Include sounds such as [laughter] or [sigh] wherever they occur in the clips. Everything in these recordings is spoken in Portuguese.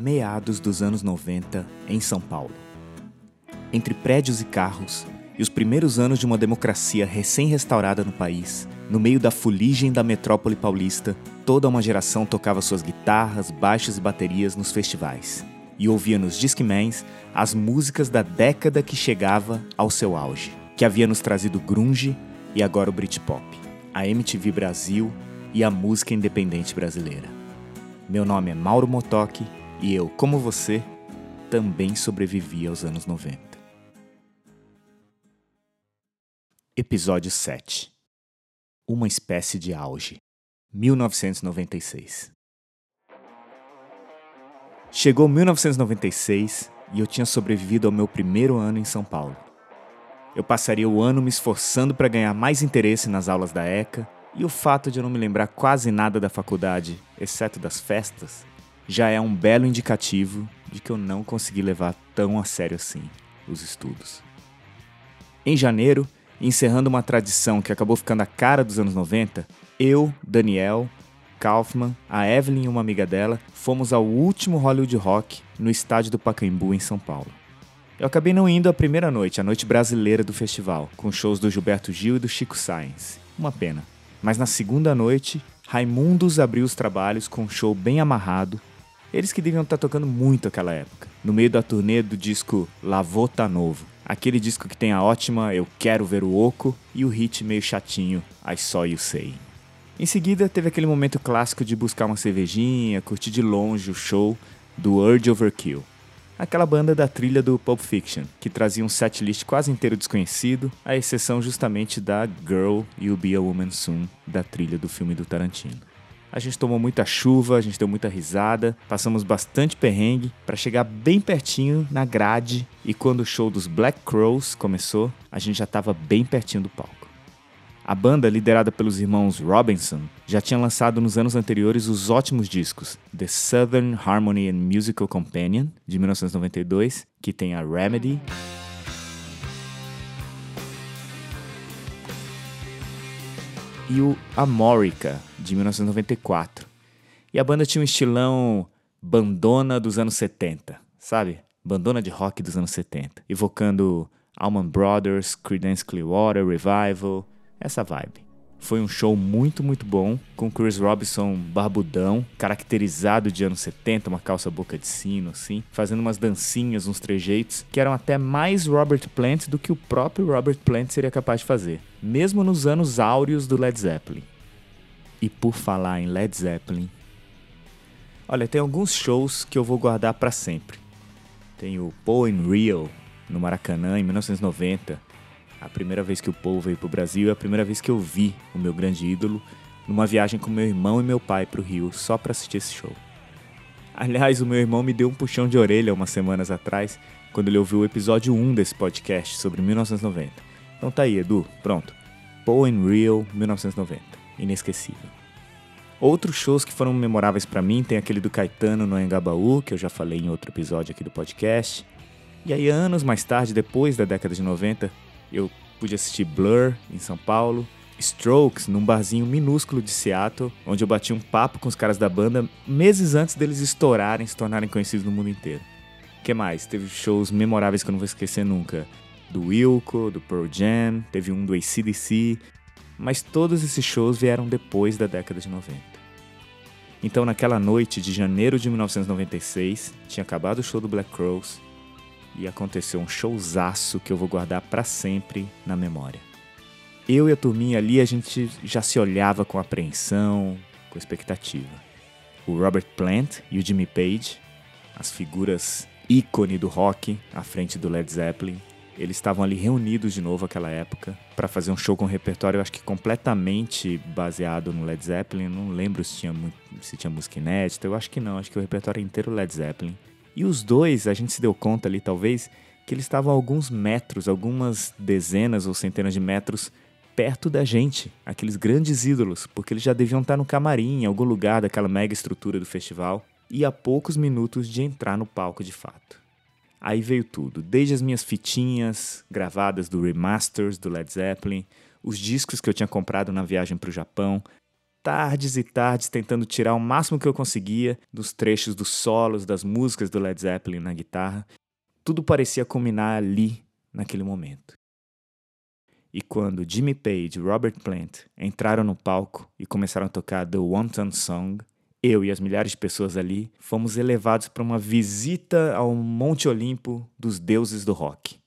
meados dos anos 90, em São Paulo. Entre prédios e carros, e os primeiros anos de uma democracia recém-restaurada no país, no meio da fuligem da metrópole paulista, toda uma geração tocava suas guitarras, baixos e baterias nos festivais e ouvia nos Discmans as músicas da década que chegava ao seu auge, que havia nos trazido grunge e agora o Britpop, a MTV Brasil e a música independente brasileira. Meu nome é Mauro Motoki e eu, como você, também sobrevivi aos anos 90. Episódio 7 Uma espécie de auge 1996 Chegou 1996 e eu tinha sobrevivido ao meu primeiro ano em São Paulo. Eu passaria o ano me esforçando para ganhar mais interesse nas aulas da ECA, e o fato de eu não me lembrar quase nada da faculdade, exceto das festas, já é um belo indicativo de que eu não consegui levar tão a sério assim os estudos. Em janeiro, encerrando uma tradição que acabou ficando a cara dos anos 90, eu, Daniel, Kaufman, a Evelyn e uma amiga dela fomos ao último Hollywood Rock no estádio do Pacaembu, em São Paulo. Eu acabei não indo a primeira noite, a noite brasileira do festival, com shows do Gilberto Gil e do Chico Sainz. Uma pena. Mas na segunda noite, Raimundos abriu os trabalhos com um show bem amarrado. Eles que deviam estar tocando muito aquela época, no meio da turnê do disco Lavô Tá Novo. Aquele disco que tem a ótima Eu Quero Ver o Oco e o hit meio chatinho I Saw You Say. Em seguida, teve aquele momento clássico de buscar uma cervejinha, curtir de longe o show do Urge Overkill. Aquela banda da trilha do Pulp Fiction, que trazia um setlist quase inteiro desconhecido, à exceção justamente da Girl You'll Be a Woman Soon, da trilha do filme do Tarantino. A gente tomou muita chuva, a gente deu muita risada, passamos bastante perrengue para chegar bem pertinho na grade e quando o show dos Black Crows começou, a gente já estava bem pertinho do palco. A banda, liderada pelos irmãos Robinson, já tinha lançado nos anos anteriores os ótimos discos The Southern Harmony and Musical Companion, de 1992, que tem a Remedy. E o Amorica, de 1994. E a banda tinha um estilão bandona dos anos 70, sabe? Bandona de rock dos anos 70, evocando Allman Brothers, Creedence Clearwater Revival, essa vibe. Foi um show muito, muito bom, com Chris Robinson barbudão, caracterizado de anos 70, uma calça boca de sino, assim, fazendo umas dancinhas, uns trejeitos, que eram até mais Robert Plant do que o próprio Robert Plant seria capaz de fazer, mesmo nos anos áureos do Led Zeppelin. E por falar em Led Zeppelin, olha, tem alguns shows que eu vou guardar para sempre. Tem o in Rio, no Maracanã, em 1990, a primeira vez que o Paul veio para o Brasil é a primeira vez que eu vi o meu grande ídolo numa viagem com meu irmão e meu pai para o Rio só para assistir esse show. Aliás, o meu irmão me deu um puxão de orelha umas semanas atrás quando ele ouviu o episódio 1 desse podcast sobre 1990. Então tá aí, Edu, pronto. Paul in Rio, 1990. Inesquecível. Outros shows que foram memoráveis para mim tem aquele do Caetano no Engabaú, que eu já falei em outro episódio aqui do podcast. E aí, anos mais tarde, depois da década de 90, eu pude assistir Blur em São Paulo, Strokes num barzinho minúsculo de Seattle, onde eu bati um papo com os caras da banda meses antes deles estourarem, se tornarem conhecidos no mundo inteiro. O que mais? Teve shows memoráveis que eu não vou esquecer nunca. Do Wilco, do Pearl Jam, teve um do ACDC, mas todos esses shows vieram depois da década de 90. Então, naquela noite de janeiro de 1996, tinha acabado o show do Black Crows, e aconteceu um showzaço que eu vou guardar para sempre na memória. Eu e a turminha ali, a gente já se olhava com apreensão, com expectativa. O Robert Plant e o Jimmy Page, as figuras ícone do rock à frente do Led Zeppelin, eles estavam ali reunidos de novo naquela época para fazer um show com um repertório, eu acho que completamente baseado no Led Zeppelin. não lembro se tinha, se tinha música inédita, eu acho que não, acho que o repertório inteiro Led Zeppelin. E os dois, a gente se deu conta ali, talvez, que eles estavam alguns metros, algumas dezenas ou centenas de metros perto da gente, aqueles grandes ídolos, porque eles já deviam estar no camarim, em algum lugar daquela mega estrutura do festival, e a poucos minutos de entrar no palco de fato. Aí veio tudo, desde as minhas fitinhas gravadas do remasters do Led Zeppelin, os discos que eu tinha comprado na viagem para o Japão, tardes e tardes tentando tirar o máximo que eu conseguia dos trechos dos solos, das músicas do Led Zeppelin na guitarra. Tudo parecia culminar ali, naquele momento. E quando Jimmy Page e Robert Plant entraram no palco e começaram a tocar The Wanton Song, eu e as milhares de pessoas ali fomos elevados para uma visita ao Monte Olimpo dos deuses do rock.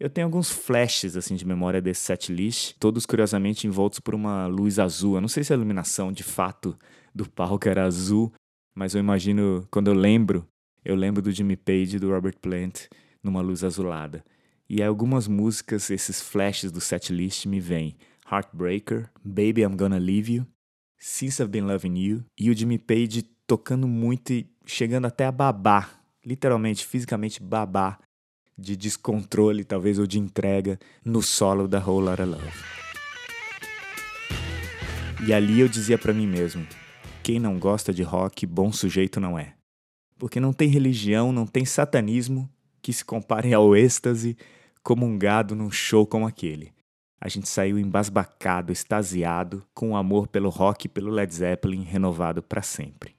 Eu tenho alguns flashes assim de memória desse setlist, todos curiosamente envoltos por uma luz azul. Eu não sei se a iluminação de fato do palco era azul, mas eu imagino quando eu lembro, eu lembro do Jimmy Page e do Robert Plant numa luz azulada. E algumas músicas, esses flashes do setlist me vêm. Heartbreaker, Baby I'm Gonna Leave You, Since I've Been Loving You e o Jimmy Page tocando muito e chegando até a babar, literalmente, fisicamente babar, de descontrole talvez ou de entrega no solo da Whole Lotta Love. E ali eu dizia para mim mesmo: quem não gosta de rock, bom sujeito não é. Porque não tem religião, não tem satanismo que se comparem ao êxtase comungado num show como aquele. A gente saiu embasbacado, extasiado, com o amor pelo rock e pelo Led Zeppelin renovado para sempre.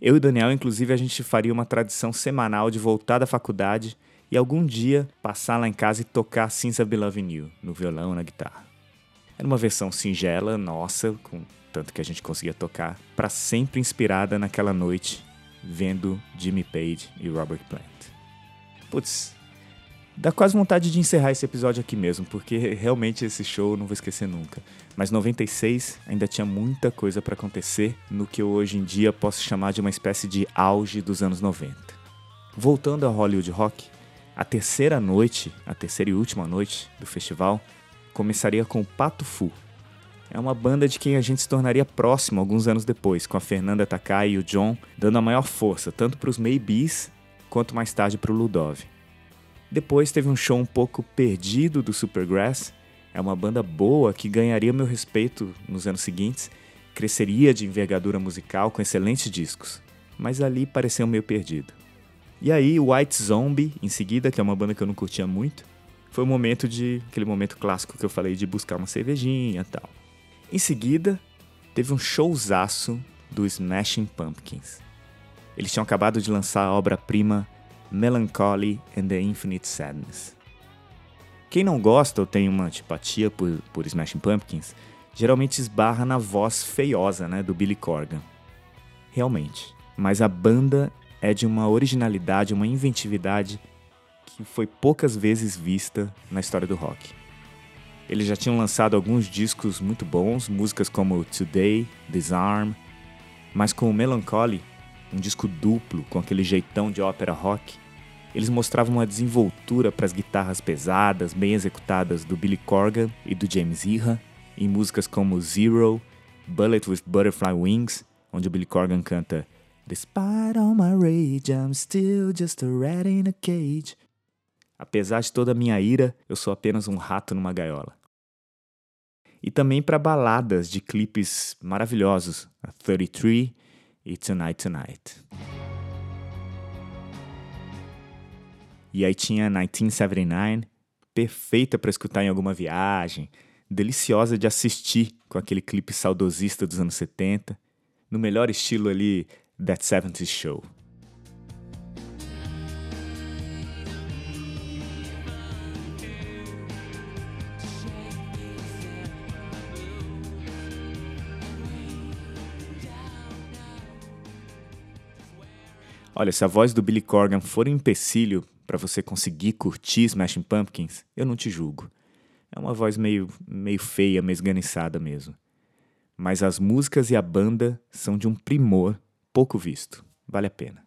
Eu e Daniel, inclusive, a gente faria uma tradição semanal de voltar da faculdade e algum dia passar lá em casa e tocar Since Been Loving You, no violão, na guitarra. Era uma versão singela, nossa, com tanto que a gente conseguia tocar, para sempre inspirada naquela noite, vendo Jimmy Page e Robert Plant. Putz, Dá quase vontade de encerrar esse episódio aqui mesmo, porque realmente esse show eu não vou esquecer nunca. Mas 96 ainda tinha muita coisa para acontecer no que eu hoje em dia posso chamar de uma espécie de auge dos anos 90. Voltando a Hollywood Rock, a terceira noite, a terceira e última noite do festival, começaria com o Pato Fu. É uma banda de quem a gente se tornaria próximo alguns anos depois, com a Fernanda Takai e o John dando a maior força tanto para os Maybes quanto mais tarde para o Ludov. Depois teve um show um pouco perdido do Supergrass. É uma banda boa que ganharia meu respeito nos anos seguintes, cresceria de envergadura musical com excelentes discos, mas ali pareceu meio perdido. E aí, White Zombie, em seguida, que é uma banda que eu não curtia muito, foi o momento de aquele momento clássico que eu falei de buscar uma cervejinha e tal. Em seguida, teve um showzaço do Smashing Pumpkins. Eles tinham acabado de lançar a obra-prima Melancholy and the Infinite Sadness. Quem não gosta ou tem uma antipatia por, por Smashing Pumpkins, geralmente esbarra na voz feiosa né, do Billy Corgan. Realmente. Mas a banda é de uma originalidade, uma inventividade que foi poucas vezes vista na história do rock. Eles já tinham lançado alguns discos muito bons, músicas como Today, Disarm, mas com o Melancholy, um disco duplo com aquele jeitão de ópera rock, eles mostravam uma desenvoltura para as guitarras pesadas, bem executadas do Billy Corgan e do James Iha, em músicas como Zero, Bullet with Butterfly Wings, onde o Billy Corgan canta Despite all my rage, I'm still just a rat in a cage. Apesar de toda a minha ira, eu sou apenas um rato numa gaiola. E também para baladas de clipes maravilhosos, a 33 e Tonight Tonight. E aí tinha 1979, perfeita para escutar em alguma viagem, deliciosa de assistir com aquele clipe saudosista dos anos 70, no melhor estilo ali That 70s Show. Olha, se a voz do Billy Corgan for um empecilho para você conseguir curtir Smashing Pumpkins, eu não te julgo. É uma voz meio, meio feia, meio esganiçada mesmo. Mas as músicas e a banda são de um primor pouco visto. Vale a pena.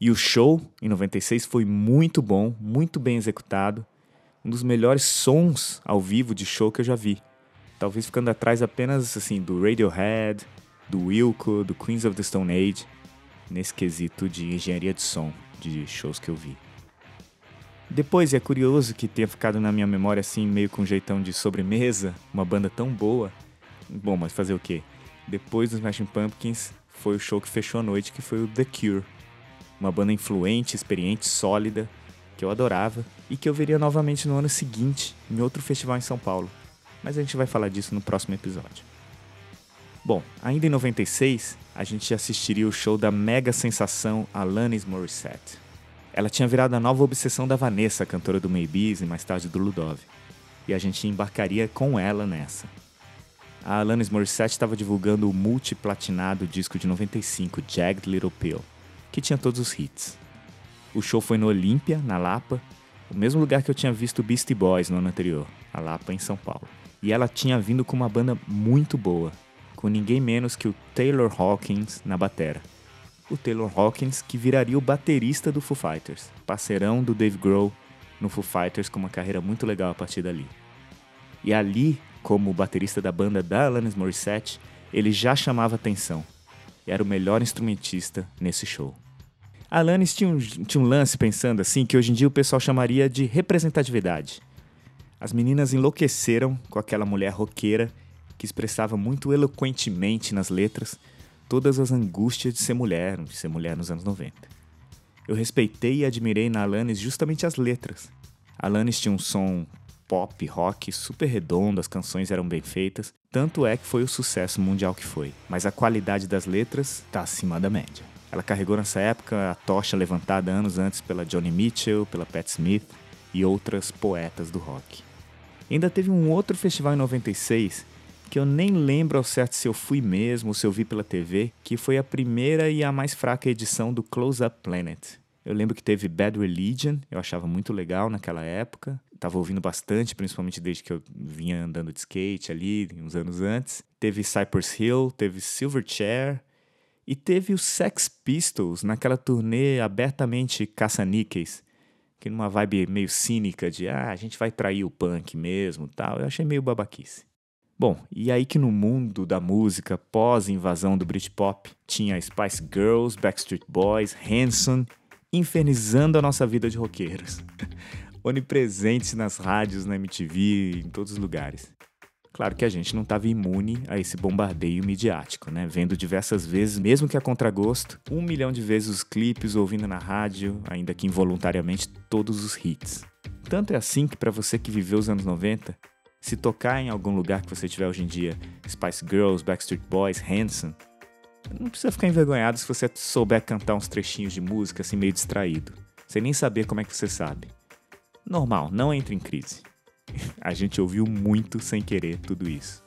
E o show, em 96, foi muito bom, muito bem executado. Um dos melhores sons ao vivo de show que eu já vi. Talvez ficando atrás apenas assim do Radiohead, do Wilco, do Queens of the Stone Age nesse quesito de engenharia de som de shows que eu vi. Depois, é curioso que tenha ficado na minha memória assim, meio com um jeitão de sobremesa, uma banda tão boa. Bom, mas fazer o quê? Depois dos Smashing Pumpkins, foi o show que fechou a noite, que foi o The Cure. Uma banda influente, experiente, sólida, que eu adorava e que eu veria novamente no ano seguinte, em outro festival em São Paulo. Mas a gente vai falar disso no próximo episódio. Bom, ainda em 96, a gente assistiria o show da mega sensação Alanis Morissette. Ela tinha virado a nova obsessão da Vanessa, cantora do Maybes e mais tarde do Ludov. E a gente embarcaria com ela nessa. A Alanis Morissette estava divulgando o multiplatinado disco de 95, Jagged Little Pill, que tinha todos os hits. O show foi no Olímpia, na Lapa, o mesmo lugar que eu tinha visto Beastie Boys no ano anterior, a Lapa, em São Paulo. E ela tinha vindo com uma banda muito boa, com ninguém menos que o Taylor Hawkins na batera. O Taylor Hawkins que viraria o baterista do Foo Fighters, parceirão do Dave Grohl no Foo Fighters com uma carreira muito legal a partir dali. E ali, como baterista da banda da Alanis Morissette, ele já chamava atenção. E era o melhor instrumentista nesse show. Alanis tinha um, tinha um lance pensando assim que hoje em dia o pessoal chamaria de representatividade. As meninas enlouqueceram com aquela mulher roqueira que expressava muito eloquentemente nas letras todas as angústias de ser mulher, de ser mulher nos anos 90. Eu respeitei e admirei na Alanis justamente as letras. Alanis tinha um som pop, rock, super redondo, as canções eram bem feitas, tanto é que foi o sucesso mundial que foi. Mas a qualidade das letras está acima da média. Ela carregou nessa época a tocha levantada anos antes pela Johnny Mitchell, pela Pat Smith e outras poetas do rock. Ainda teve um outro festival em 96 que eu nem lembro ao certo se eu fui mesmo ou se eu vi pela TV, que foi a primeira e a mais fraca edição do Close Up Planet. Eu lembro que teve Bad Religion, eu achava muito legal naquela época. Tava ouvindo bastante, principalmente desde que eu vinha andando de skate ali, uns anos antes. Teve Cypress Hill, teve Silverchair, e teve os Sex Pistols naquela turnê abertamente caça-níqueis, que numa vibe meio cínica de ah, a gente vai trair o punk mesmo tal. Eu achei meio babaquice. Bom, e aí que no mundo da música pós-invasão do Britpop tinha Spice Girls, Backstreet Boys, Hanson, infernizando a nossa vida de roqueiros. [laughs] Onipresentes nas rádios, na MTV, em todos os lugares. Claro que a gente não estava imune a esse bombardeio midiático, né? Vendo diversas vezes, mesmo que a contragosto, um milhão de vezes os clipes, ouvindo na rádio, ainda que involuntariamente, todos os hits. Tanto é assim que para você que viveu os anos 90, se tocar em algum lugar que você tiver hoje em dia, Spice Girls, Backstreet Boys, Hanson, não precisa ficar envergonhado se você souber cantar uns trechinhos de música assim meio distraído, sem nem saber como é que você sabe. Normal, não entre em crise. [laughs] A gente ouviu muito sem querer tudo isso.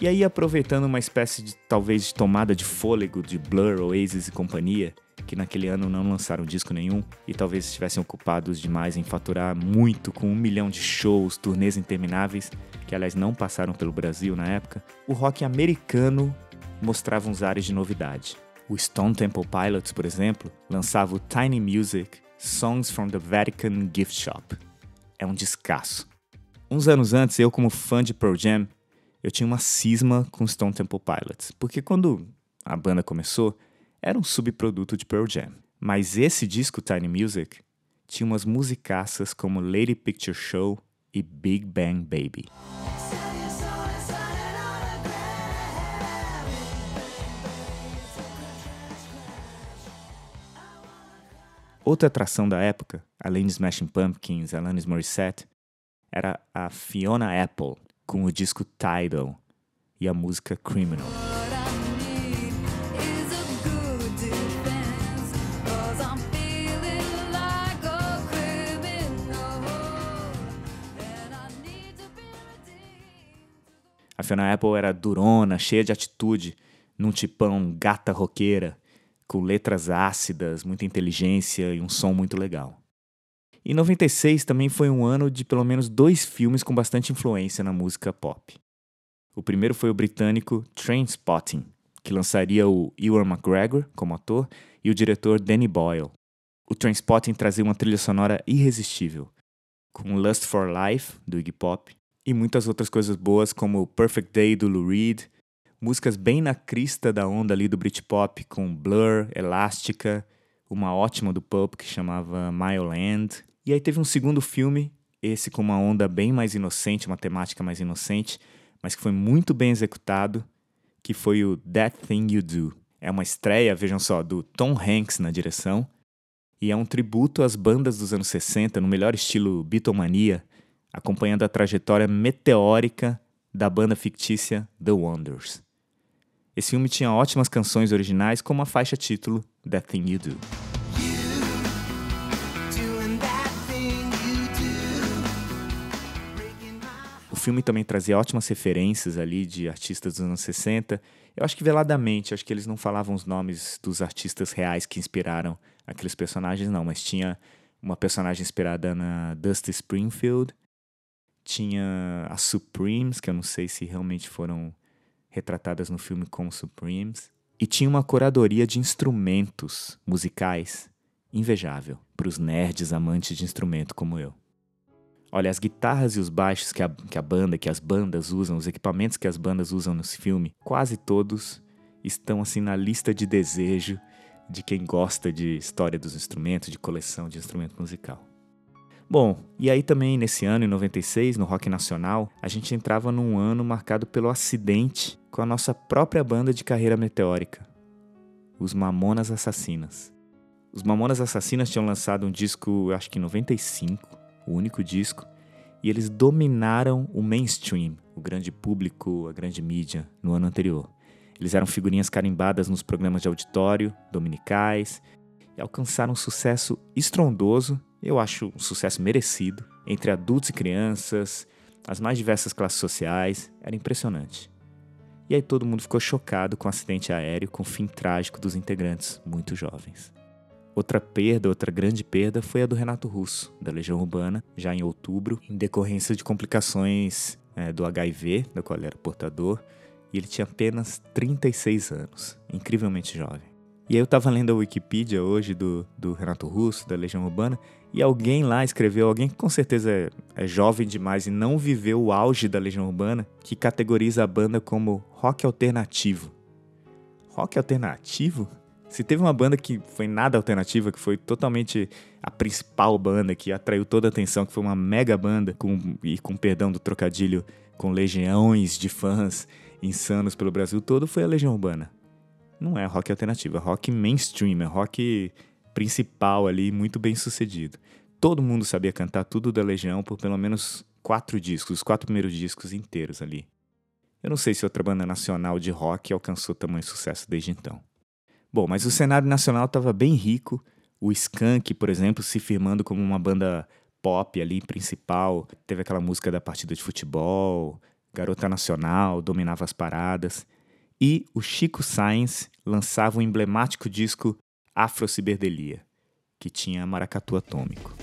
E aí, aproveitando uma espécie de talvez de tomada de fôlego de Blur, Oasis e companhia, que naquele ano não lançaram disco nenhum e talvez estivessem ocupados demais em faturar muito com um milhão de shows, turnês intermináveis, que aliás não passaram pelo Brasil na época, o rock americano mostrava uns ares de novidade. O Stone Temple Pilots, por exemplo, lançava o Tiny Music Songs from the Vatican Gift Shop, é um descasso. Uns anos antes, eu como fã de Pearl Jam, eu tinha uma cisma com Stone Temple Pilots, porque quando a banda começou, era um subproduto de Pearl Jam. Mas esse disco Tiny Music tinha umas musicaças como Lady Picture Show e Big Bang Baby. Outra atração da época, além de Smashing Pumpkins, Alanis Morissette, era a Fiona Apple com o disco Tidal e a música Criminal. A Fiona Apple era durona, cheia de atitude, num tipão gata roqueira com letras ácidas, muita inteligência e um som muito legal. E 96 também foi um ano de pelo menos dois filmes com bastante influência na música pop. O primeiro foi o britânico Trainspotting, que lançaria o Ewan McGregor como ator e o diretor Danny Boyle. O Trainspotting trazia uma trilha sonora irresistível, com Lust for Life, do Iggy Pop, e muitas outras coisas boas como Perfect Day, do Lou Reed, músicas bem na crista da onda ali do Britpop, com Blur, Elástica, uma ótima do Pulp que chamava Land. E aí teve um segundo filme, esse com uma onda bem mais inocente, uma temática mais inocente, mas que foi muito bem executado, que foi o That Thing You Do. É uma estreia, vejam só, do Tom Hanks na direção, e é um tributo às bandas dos anos 60 no melhor estilo Beatlemania, acompanhando a trajetória meteórica da banda fictícia The Wonders. Esse filme tinha ótimas canções originais, como a faixa título That Thing You Do. O filme também trazia ótimas referências ali de artistas dos anos 60. Eu acho que veladamente, acho que eles não falavam os nomes dos artistas reais que inspiraram aqueles personagens, não, mas tinha uma personagem inspirada na Dusty Springfield, tinha as Supremes, que eu não sei se realmente foram retratadas no filme como Supremes, e tinha uma curadoria de instrumentos musicais invejável para os nerds amantes de instrumento como eu. Olha, as guitarras e os baixos que a, que a banda, que as bandas usam, os equipamentos que as bandas usam nesse filme, quase todos estão assim na lista de desejo de quem gosta de história dos instrumentos, de coleção de instrumento musical. Bom, e aí também nesse ano, em 96, no Rock Nacional, a gente entrava num ano marcado pelo acidente com a nossa própria banda de carreira meteórica, os Mamonas Assassinas. Os Mamonas Assassinas tinham lançado um disco, acho que em 95, o único disco, e eles dominaram o mainstream, o grande público, a grande mídia, no ano anterior. Eles eram figurinhas carimbadas nos programas de auditório, dominicais, e alcançaram um sucesso estrondoso, eu acho um sucesso merecido, entre adultos e crianças, as mais diversas classes sociais, era impressionante. E aí todo mundo ficou chocado com o acidente aéreo com o fim trágico dos integrantes, muito jovens. Outra perda, outra grande perda foi a do Renato Russo, da Legião Urbana, já em outubro, em decorrência de complicações é, do HIV, da qual ele era portador, e ele tinha apenas 36 anos, incrivelmente jovem. E aí eu tava lendo a Wikipedia hoje do, do Renato Russo, da Legião Urbana, e alguém lá escreveu, alguém que com certeza é, é, jovem demais e não viveu o auge da Legião Urbana, que categoriza a banda como rock alternativo. Rock alternativo? Se teve uma banda que foi nada alternativa, que foi totalmente a principal banda, que atraiu toda a atenção, que foi uma mega banda, com, e com perdão do trocadilho, com legiões de fãs insanos pelo Brasil todo foi a Legião Urbana. Não é rock alternativo, é rock mainstream, é rock principal ali, muito bem sucedido. Todo mundo sabia cantar tudo da Legião por pelo menos quatro discos, os quatro primeiros discos inteiros ali. Eu não sei se outra banda nacional de rock alcançou tamanho sucesso desde então. Bom, mas o cenário nacional estava bem rico. O Skank, por exemplo, se firmando como uma banda pop ali principal. Teve aquela música da partida de futebol, garota nacional, dominava as paradas, e o Chico Sainz lançava o emblemático disco Afro Ciberdelia, que tinha maracatu atômico.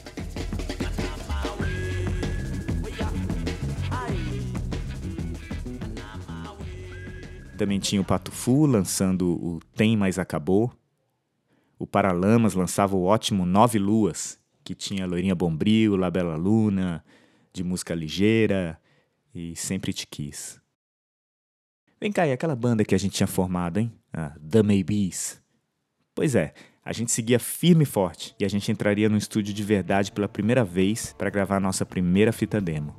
Também tinha o Pato Fu lançando o Tem Mais Acabou. O Paralamas lançava o ótimo Nove Luas, que tinha Loirinha Bombril, Labela Luna, de música ligeira, e sempre te quis. Vem cá, e aquela banda que a gente tinha formado, hein? A The Maybes. Pois é, a gente seguia firme e forte e a gente entraria no estúdio de verdade pela primeira vez para gravar a nossa primeira fita demo.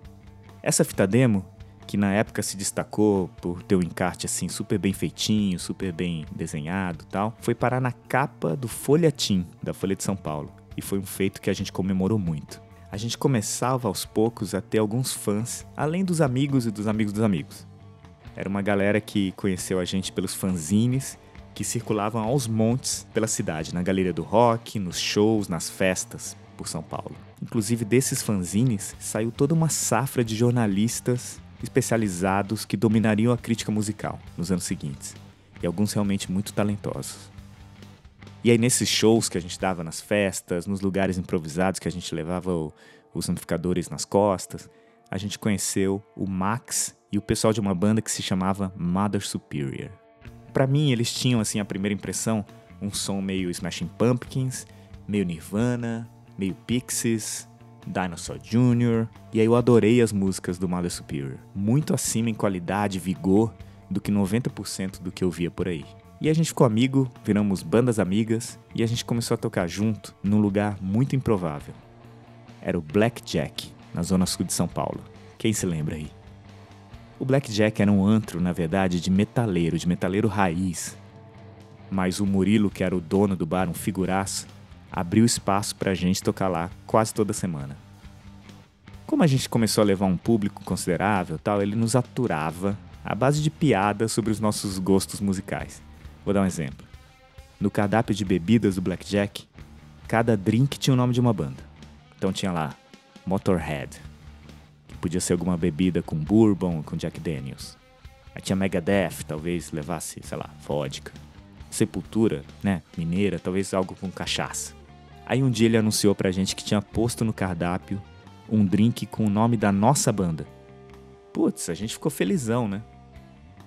Essa fita demo, que na época se destacou por ter um encarte assim super bem feitinho, super bem desenhado tal, foi parar na capa do Folhetim da Folha de São Paulo e foi um feito que a gente comemorou muito a gente começava aos poucos a ter alguns fãs, além dos amigos e dos amigos dos amigos. Era uma galera que conheceu a gente pelos fanzines que circulavam aos montes pela cidade, na galeria do rock, nos shows, nas festas por São Paulo. Inclusive desses fanzines saiu toda uma safra de jornalistas especializados que dominariam a crítica musical nos anos seguintes, e alguns realmente muito talentosos. E aí, nesses shows que a gente dava nas festas, nos lugares improvisados que a gente levava os amplificadores nas costas, a gente conheceu o Max e o pessoal de uma banda que se chamava Mother Superior. Para mim, eles tinham, assim, a primeira impressão, um som meio Smashing Pumpkins, meio Nirvana, meio Pixies, Dinosaur Jr. E aí eu adorei as músicas do Mother Superior. Muito acima em qualidade e vigor do que 90% do que eu via por aí. E a gente ficou amigo, viramos bandas amigas e a gente começou a tocar junto num lugar muito improvável. Era o Blackjack, na zona sul de São Paulo. Quem se lembra aí? O Blackjack era um antro, na verdade, de metaleiro, de metaleiro raiz. Mas o Murilo, que era o dono do bar, um figuraço, abriu espaço pra gente tocar lá quase toda semana. Como a gente começou a levar um público considerável, tal, ele nos aturava à base de piadas sobre os nossos gostos musicais. Vou dar um exemplo. No cardápio de bebidas do Blackjack, cada drink tinha o nome de uma banda. Então tinha lá Motorhead, podia ser alguma bebida com bourbon, com Jack Daniels. Aí tinha Megadeth, talvez levasse, sei lá, vodka. Sepultura, né, mineira, talvez algo com cachaça. Aí um dia ele anunciou pra gente que tinha posto no cardápio um drink com o nome da nossa banda. Putz, a gente ficou felizão, né?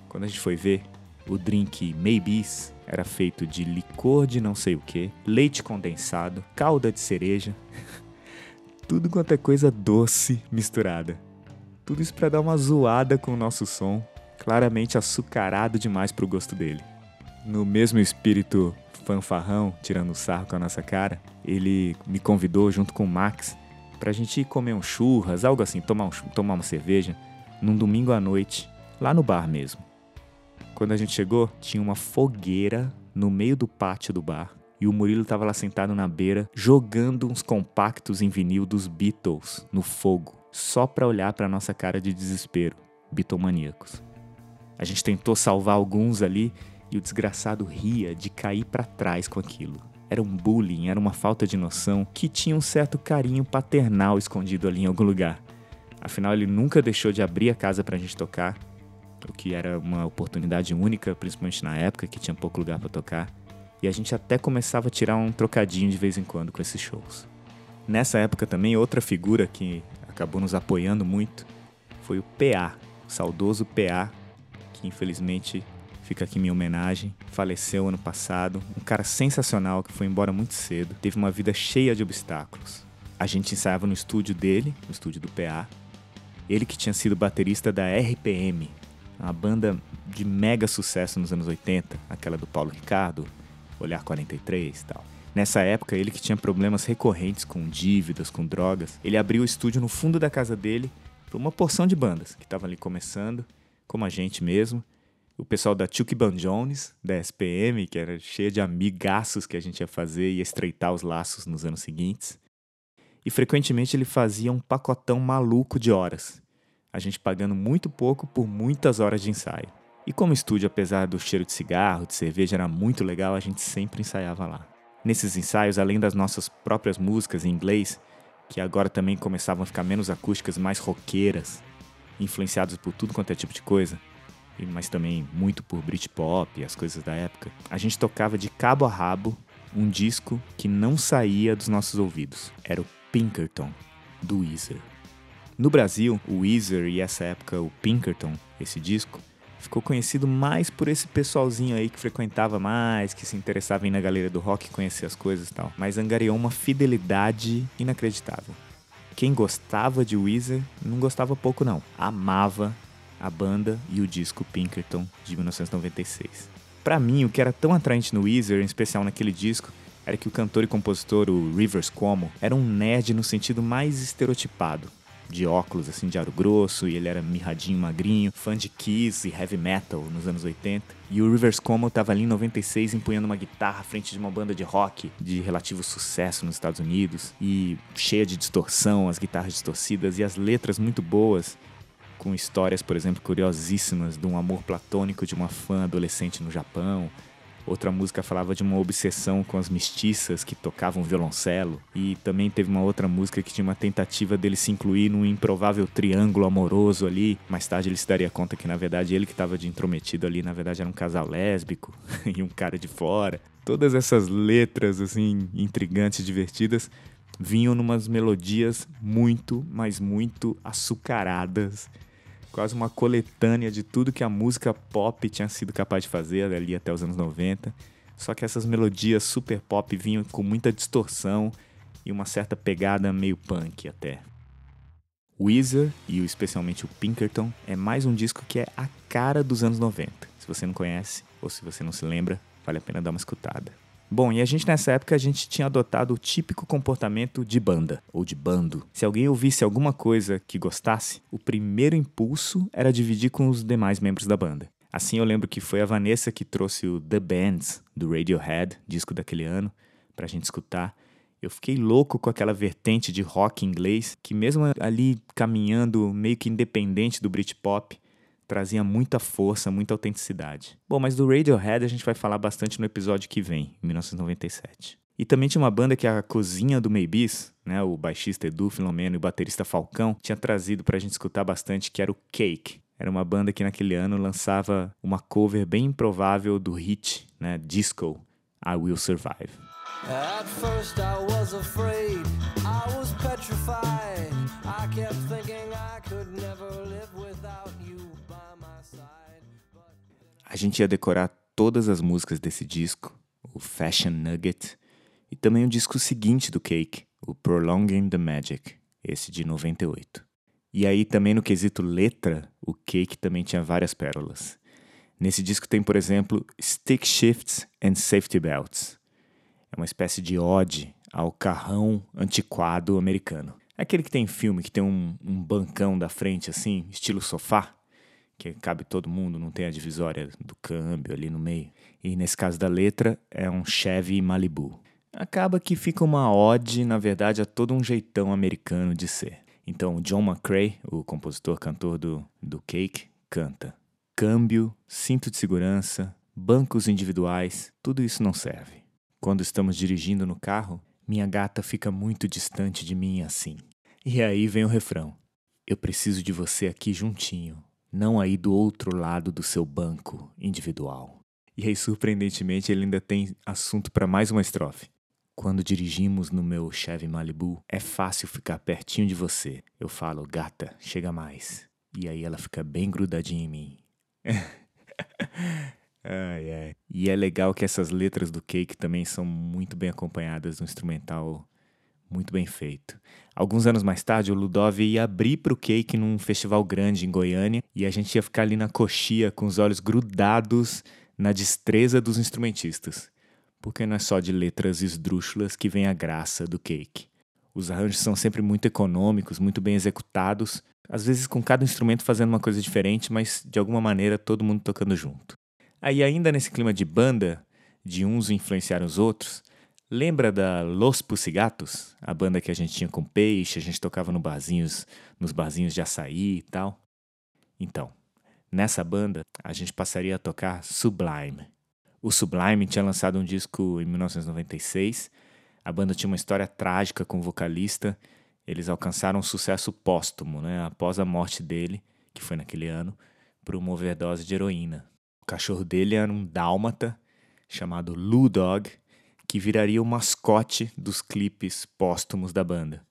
Quando a gente foi ver, o drink Maybes era feito de licor de não sei o que, leite condensado, calda de cereja, [laughs] tudo quanto é coisa doce misturada. Tudo isso para dar uma zoada com o nosso som, claramente açucarado demais pro gosto dele. No mesmo espírito fanfarrão, tirando sarro com a nossa cara, ele me convidou junto com o Max pra gente ir comer um churras, algo assim, tomar, um, tomar uma cerveja, num domingo à noite, lá no bar mesmo. Quando a gente chegou, tinha uma fogueira no meio do pátio do bar e o Murilo estava lá sentado na beira, jogando uns compactos em vinil dos Beatles no fogo, só para olhar para nossa cara de desespero, bitomaníacos. A gente tentou salvar alguns ali e o desgraçado ria de cair para trás com aquilo. Era um bullying, era uma falta de noção que tinha um certo carinho paternal escondido ali em algum lugar. Afinal, ele nunca deixou de abrir a casa pra gente tocar o que era uma oportunidade única, principalmente na época que tinha pouco lugar para tocar. E a gente até começava a tirar um trocadinho de vez em quando com esses shows. Nessa época também, outra figura que acabou nos apoiando muito foi o PA, o saudoso PA, que infelizmente fica aqui minha homenagem. Faleceu ano passado, um cara sensacional que foi embora muito cedo, teve uma vida cheia de obstáculos. A gente ensaiava no estúdio dele, no estúdio do PA. Ele que tinha sido baterista da RPM, uma banda de mega sucesso nos anos 80, aquela do Paulo Ricardo, Olhar 43 e tal. Nessa época, ele que tinha problemas recorrentes com dívidas, com drogas, ele abriu o estúdio no fundo da casa dele para uma porção de bandas que estavam ali começando, como a gente mesmo. O pessoal da Chuck Ban Jones, da SPM, que era cheia de amigaços que a gente ia fazer e estreitar os laços nos anos seguintes. E frequentemente ele fazia um pacotão maluco de horas a gente pagando muito pouco por muitas horas de ensaio. E como o estúdio, apesar do cheiro de cigarro, de cerveja, era muito legal, a gente sempre ensaiava lá. Nesses ensaios, além das nossas próprias músicas em inglês, que agora também começavam a ficar menos acústicas, mais roqueiras, influenciadas por tudo quanto é tipo de coisa, mas também muito por Britpop e as coisas da época, a gente tocava de cabo a rabo um disco que não saía dos nossos ouvidos. Era o Pinkerton, do Weezer. No Brasil, o Weezer e essa época o Pinkerton, esse disco, ficou conhecido mais por esse pessoalzinho aí que frequentava mais, que se interessava em ir na galeria do rock, conhecer as coisas e tal. Mas angariou uma fidelidade inacreditável. Quem gostava de Weezer não gostava pouco não, amava a banda e o disco Pinkerton de 1996. Para mim, o que era tão atraente no Weezer, em especial naquele disco, era que o cantor e compositor, o Rivers Cuomo, era um nerd no sentido mais estereotipado de óculos, assim, de aro grosso, e ele era mirradinho, magrinho, fã de Kiss e heavy metal nos anos 80. E o Rivers Cuomo tava ali em 96 empunhando uma guitarra à frente de uma banda de rock de relativo sucesso nos Estados Unidos, e cheia de distorção, as guitarras distorcidas e as letras muito boas com histórias, por exemplo, curiosíssimas de um amor platônico de uma fã adolescente no Japão, Outra música falava de uma obsessão com as mestiças que tocavam violoncelo. E também teve uma outra música que tinha uma tentativa dele se incluir num improvável triângulo amoroso ali. Mais tarde ele se daria conta que, na verdade, ele que estava de intrometido ali, na verdade, era um casal lésbico [laughs] e um cara de fora. Todas essas letras, assim, intrigantes, divertidas, vinham numas melodias muito, mas muito açucaradas quase uma coletânea de tudo que a música pop tinha sido capaz de fazer ali até os anos 90. Só que essas melodias super pop vinham com muita distorção e uma certa pegada meio punk até. Weezer, e especialmente o Pinkerton, é mais um disco que é a cara dos anos 90. Se você não conhece, ou se você não se lembra, vale a pena dar uma escutada. Bom, e a gente nessa época a gente tinha adotado o típico comportamento de banda ou de bando. Se alguém ouvisse alguma coisa que gostasse, o primeiro impulso era dividir com os demais membros da banda. Assim eu lembro que foi a Vanessa que trouxe o The Bands do Radiohead, disco daquele ano, pra gente escutar. Eu fiquei louco com aquela vertente de rock inglês que, mesmo ali caminhando meio que independente do Britpop, trazia muita força, muita autenticidade. Bom, mas do Radiohead a gente vai falar bastante no episódio que vem, em 1997. E também tinha uma banda que a cozinha do Maybes, né, o baixista Edu Filomeno e o baterista Falcão, tinha trazido pra gente escutar bastante, que era o Cake. Era uma banda que naquele ano lançava uma cover bem improvável do hit, né, disco, I Will Survive. At first I was afraid, I was petrified. I kept thinking A gente ia decorar todas as músicas desse disco, o Fashion Nugget, e também o disco seguinte do Cake, o Prolonging the Magic, esse de 98. E aí também no quesito letra, o Cake também tinha várias pérolas. Nesse disco tem, por exemplo, Stick Shifts and Safety Belts. É uma espécie de ode ao carrão antiquado americano. É aquele que tem filme que tem um, um bancão da frente assim, estilo sofá, que cabe todo mundo, não tem a divisória do câmbio ali no meio. E nesse caso da letra, é um Chevy Malibu acaba que fica uma ode, na verdade, a todo um jeitão americano de ser. Então, John McCrae, o compositor cantor do, do Cake, canta: Câmbio, cinto de segurança, bancos individuais, tudo isso não serve. Quando estamos dirigindo no carro, minha gata fica muito distante de mim assim. E aí vem o refrão: Eu preciso de você aqui juntinho, não aí do outro lado do seu banco individual. E aí, surpreendentemente, ele ainda tem assunto para mais uma estrofe. Quando dirigimos no meu Chevy Malibu, é fácil ficar pertinho de você. Eu falo, gata, chega mais. E aí ela fica bem grudadinha em mim. [laughs] ai, ai. E é legal que essas letras do Cake também são muito bem acompanhadas no instrumental muito bem feito. Alguns anos mais tarde, o Ludov ia abrir para o Cake num festival grande em Goiânia e a gente ia ficar ali na coxia com os olhos grudados na destreza dos instrumentistas porque não é só de letras esdrúxulas que vem a graça do cake. Os arranjos são sempre muito econômicos, muito bem executados, às vezes com cada instrumento fazendo uma coisa diferente, mas de alguma maneira todo mundo tocando junto. Aí, ainda nesse clima de banda, de uns influenciar os outros, lembra da Los Pussigatos, a banda que a gente tinha com peixe, a gente tocava no barzinhos, nos barzinhos de açaí e tal? Então, nessa banda a gente passaria a tocar Sublime, o Sublime tinha lançado um disco em 1996. A banda tinha uma história trágica com o vocalista. Eles alcançaram um sucesso póstumo, né, após a morte dele, que foi naquele ano, por uma overdose de heroína. O cachorro dele era um dálmata chamado Lou Dog, que viraria o mascote dos clipes póstumos da banda.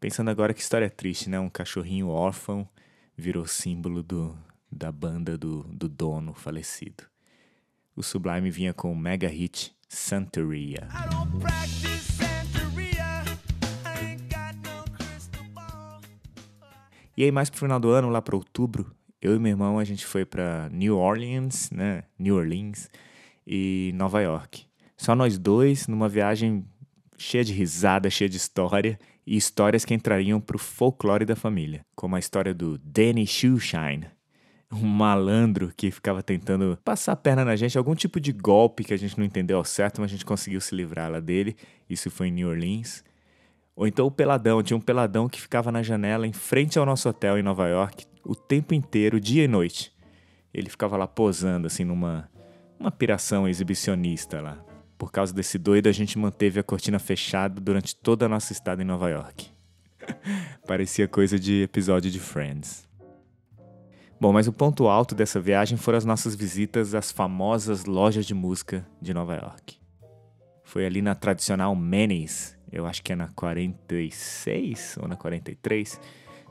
Pensando agora que história triste, né? Um cachorrinho órfão virou símbolo do, da banda do, do dono falecido o Sublime vinha com o mega hit Santeria. E aí mais pro final do ano, lá para outubro, eu e meu irmão a gente foi para New Orleans, né? New Orleans e Nova York. Só nós dois numa viagem cheia de risada, cheia de história e histórias que entrariam pro folclore da família, como a história do Danny Shoeshine, um malandro que ficava tentando passar a perna na gente, algum tipo de golpe que a gente não entendeu ao certo, mas a gente conseguiu se livrar lá dele. Isso foi em New Orleans. Ou então o peladão, tinha um peladão que ficava na janela em frente ao nosso hotel em Nova York o tempo inteiro, dia e noite. Ele ficava lá posando assim numa uma piração exibicionista lá. Por causa desse doido, a gente manteve a cortina fechada durante toda a nossa estada em Nova York. [laughs] Parecia coisa de episódio de Friends. Bom, mas o ponto alto dessa viagem foram as nossas visitas às famosas lojas de música de Nova York. Foi ali na tradicional Manny's, eu acho que é na 46 ou na 43,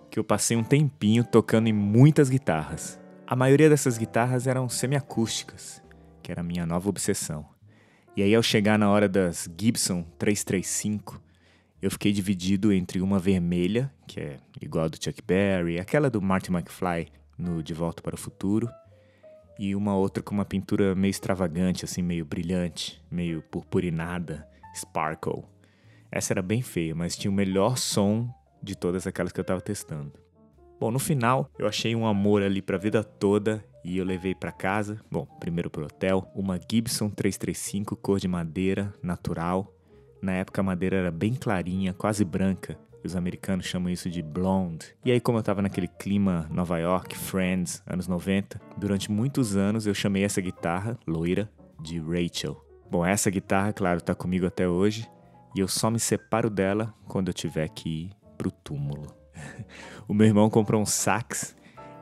que eu passei um tempinho tocando em muitas guitarras. A maioria dessas guitarras eram semiacústicas, que era a minha nova obsessão. E aí, ao chegar na hora das Gibson 335, eu fiquei dividido entre uma vermelha, que é igual a do Chuck Berry, aquela do Marty McFly, no De Volta para o Futuro, e uma outra com uma pintura meio extravagante, assim, meio brilhante, meio purpurinada, sparkle. Essa era bem feia, mas tinha o melhor som de todas aquelas que eu estava testando. Bom, no final, eu achei um amor ali para a vida toda e eu levei para casa, bom, primeiro pro hotel, uma Gibson 335 cor de madeira, natural, Na época a madeira era bem clarinha, quase branca. Os americanos chamam isso de blonde. E aí, como eu tava naquele clima Nova York, Friends, anos 90, durante muitos anos eu chamei essa guitarra, loira, de Rachel. Bom, essa guitarra, claro, tá comigo até hoje. E eu só me separo dela quando eu tiver que ir pro túmulo. [laughs] o meu irmão comprou um sax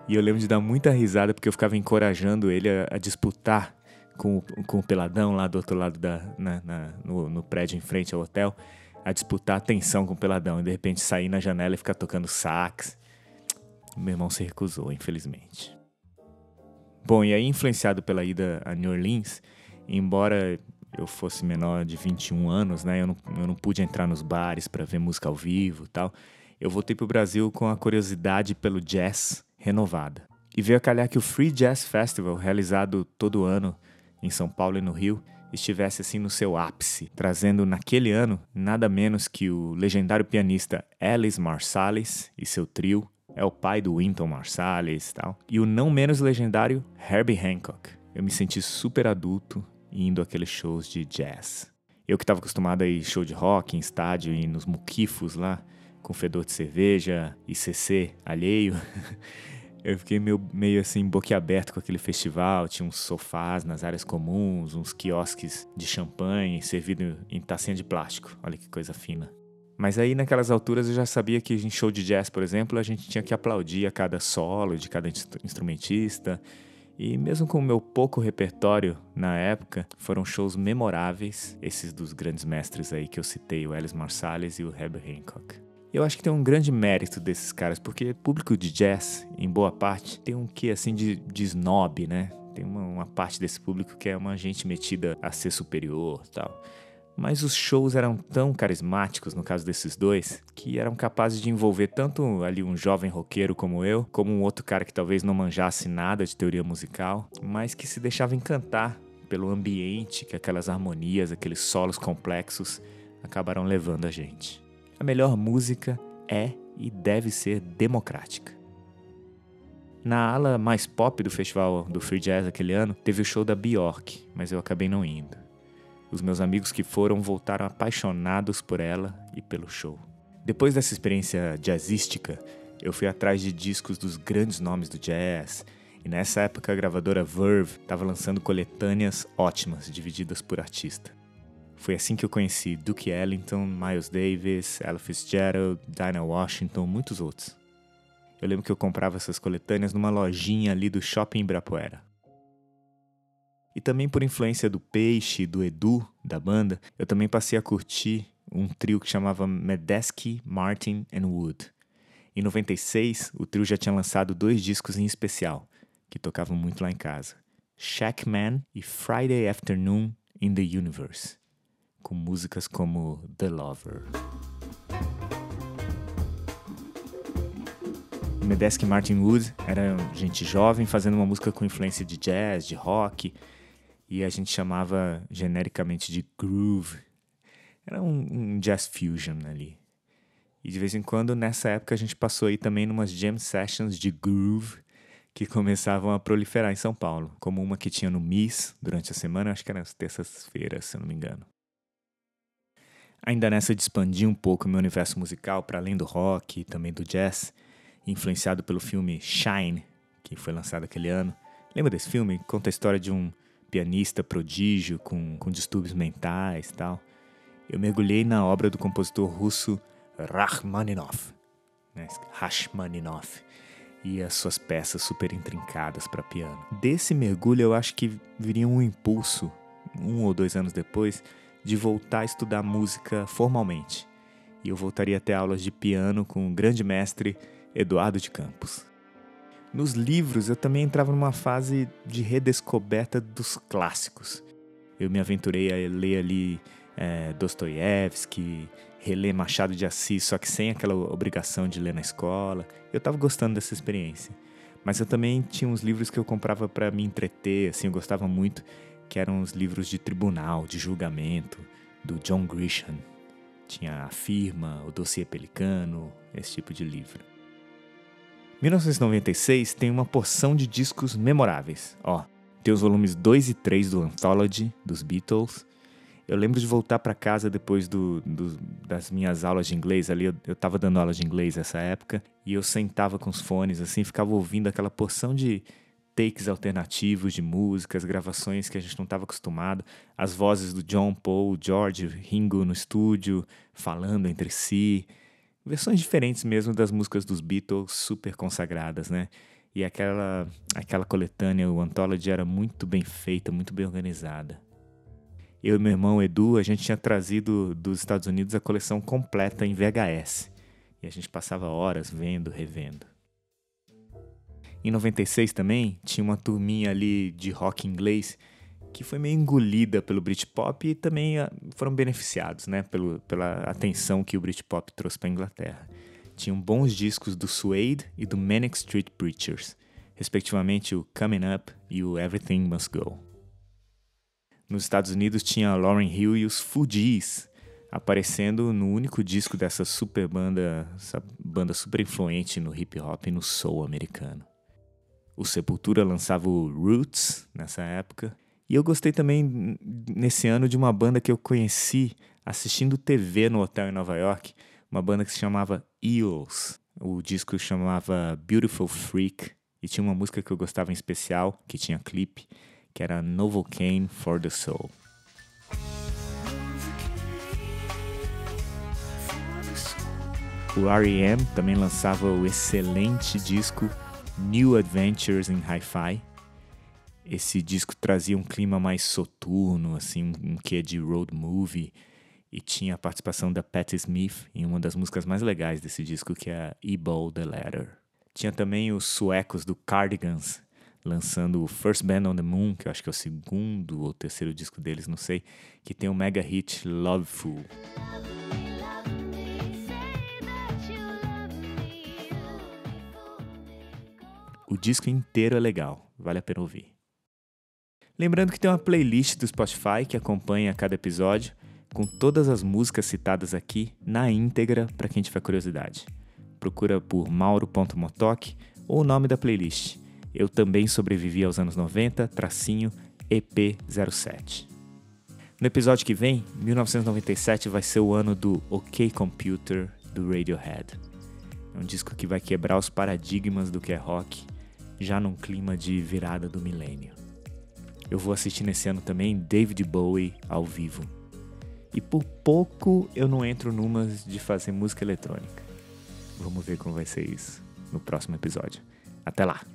e eu lembro de dar muita risada porque eu ficava encorajando ele a, a disputar com, com o peladão lá do outro lado da, na, na, no, no prédio em frente ao hotel, a disputar atenção com o peladão e de repente sair na janela e ficar tocando sax. Meu irmão se recusou, infelizmente. Bom, e aí, influenciado pela ida a New Orleans, embora eu fosse menor de 21 anos, né, eu não, eu não pude entrar nos bares para ver música ao vivo tal, eu voltei para o Brasil com a curiosidade pelo jazz renovada. E veio a calhar que o Free Jazz Festival, realizado todo ano em São Paulo e no Rio, estivesse assim no seu ápice, trazendo naquele ano nada menos que o legendário pianista Alice Marsalis e seu trio, é o pai do Wynton Marsalis e tal, e o não menos legendário Herbie Hancock. Eu me senti super adulto indo àqueles shows de jazz. Eu que estava acostumado a ir show de rock em estádio e nos muquifos lá, com fedor de cerveja e CC alheio, [laughs] eu fiquei meio, meio assim, boquiaberto com aquele festival. Tinha uns sofás nas áreas comuns, uns quiosques de champanhe servido em tacinha de plástico. Olha que coisa fina. Mas aí naquelas alturas eu já sabia que em show de jazz, por exemplo, a gente tinha que aplaudir a cada solo de cada instrumentista. E mesmo com o meu pouco repertório na época, foram shows memoráveis, esses dos grandes mestres aí que eu citei, o Alice Marsalis e o Herbert Hancock. Eu acho que tem um grande mérito desses caras, porque público de jazz, em boa parte, tem um quê assim de, de snob, né? Tem uma, uma parte desse público que é uma gente metida a ser superior tal. Mas os shows eram tão carismáticos, no caso desses dois, que eram capazes de envolver tanto ali um jovem roqueiro como eu, como um outro cara que talvez não manjasse nada de teoria musical, mas que se deixava encantar pelo ambiente que aquelas harmonias, aqueles solos complexos acabaram levando a gente. A melhor música é e deve ser democrática. Na ala mais pop do festival do Free Jazz aquele ano, teve o show da Bjork, mas eu acabei não indo. Os meus amigos que foram voltaram apaixonados por ela e pelo show. Depois dessa experiência jazzística, eu fui atrás de discos dos grandes nomes do jazz, e nessa época a gravadora Verve estava lançando coletâneas ótimas, divididas por artista. Foi assim que eu conheci Duke Ellington, Miles Davis, Ella Fitzgerald, Dinah Washington, muitos outros. Eu lembro que eu comprava essas coletâneas numa lojinha ali do Shopping Ibirapuera. E também por influência do Peixe e do Edu, da banda, eu também passei a curtir um trio que chamava Medeski, Martin and Wood. Em 96, o trio já tinha lançado dois discos em especial, que tocavam muito lá em casa. Shackman e Friday Afternoon in the Universe com músicas como The Lover. Medeski Martin Wood era gente jovem fazendo uma música com influência de jazz, de rock, e a gente chamava genericamente de groove. Era um, um jazz fusion ali. E de vez em quando, nessa época, a gente passou aí também numas jam sessions de groove que começavam a proliferar em São Paulo, como uma que tinha no Miss durante a semana, acho que era nas terças-feiras, se eu não me engano. Ainda nessa de expandir um pouco o meu universo musical para além do rock e também do jazz, influenciado pelo filme Shine, que foi lançado aquele ano. Lembra desse filme? Conta a história de um pianista prodígio com, com distúrbios mentais e tal. Eu mergulhei na obra do compositor russo Rachmaninoff, né? Rachmaninoff, e as suas peças super intrincadas para piano. Desse mergulho eu acho que viria um impulso, um ou dois anos depois, de voltar a estudar música formalmente. E eu voltaria a ter aulas de piano com o grande mestre Eduardo de Campos. Nos livros, eu também entrava numa fase de redescoberta dos clássicos. Eu me aventurei a ler ali é, Dostoiévski, reler Machado de Assis, só que sem aquela obrigação de ler na escola. Eu estava gostando dessa experiência. Mas eu também tinha uns livros que eu comprava para me entreter, assim, eu gostava muito que eram os livros de tribunal, de julgamento, do John Grisham. Tinha a Firma, o Dossiê Pelicano, esse tipo de livro. 1996 tem uma porção de discos memoráveis. Ó, tem os volumes 2 e 3 do Anthology, dos Beatles, Eu lembro de voltar para casa depois do, do, das minhas aulas de inglês ali. Eu, eu tava dando aula de inglês nessa época e eu sentava com os fones assim, ficava ouvindo aquela porção de takes alternativos de músicas, gravações que a gente não estava acostumado, as vozes do John Paul, George, Ringo no estúdio, falando entre si, versões diferentes mesmo das músicas dos Beatles super consagradas, né? E aquela aquela coletânea, o Anthology era muito bem feita, muito bem organizada eu e meu irmão Edu, a gente tinha trazido dos Estados Unidos a coleção completa em VHS. E a gente passava horas vendo, revendo. Em 96 também, tinha uma turminha ali de rock inglês que foi meio engolida pelo Britpop e também ah, foram beneficiados, né, pelo, pela atenção que o Britpop trouxe para a Inglaterra. Tinham bons discos do Suede e do Manic Street Preachers, respectivamente o Coming Up e o Everything Must Go. Nos Estados Unidos tinha Lauren Hill e os Fugees aparecendo no único disco dessa super banda, essa banda super influente no hip hop e no soul americano. O Sepultura lançava o Roots nessa época. E eu gostei também nesse ano de uma banda que eu conheci assistindo TV no hotel em Nova York, uma banda que se chamava Eels. O disco chamava Beautiful Freak e tinha uma música que eu gostava em especial, que tinha clipe, que era Novocaine for the Soul. O R.E.M. também lançava o excelente disco New Adventures in Hi-Fi. Esse disco trazia um clima mais soturno, assim, um quê de road movie, e tinha a participação da Patti Smith em uma das músicas mais legais desse disco, que é E-Ball the Letter. Tinha também os suecos do Cardigans, lançando o First Band on the Moon, que eu acho que é o segundo ou terceiro disco deles, não sei, que tem o mega hit Loveful. O disco inteiro é legal, vale a pena ouvir. Lembrando que tem uma playlist do Spotify que acompanha cada episódio, com todas as músicas citadas aqui na íntegra para quem tiver curiosidade. Procura por mauro.motok ou o nome da playlist eu também sobrevivi aos anos 90, tracinho EP07. No episódio que vem, 1997 vai ser o ano do OK Computer do Radiohead. É um disco que vai quebrar os paradigmas do que é rock, já num clima de virada do milênio. Eu vou assistir nesse ano também David Bowie ao vivo. E por pouco eu não entro numas de fazer música eletrônica. Vamos ver como vai ser isso no próximo episódio. Até lá!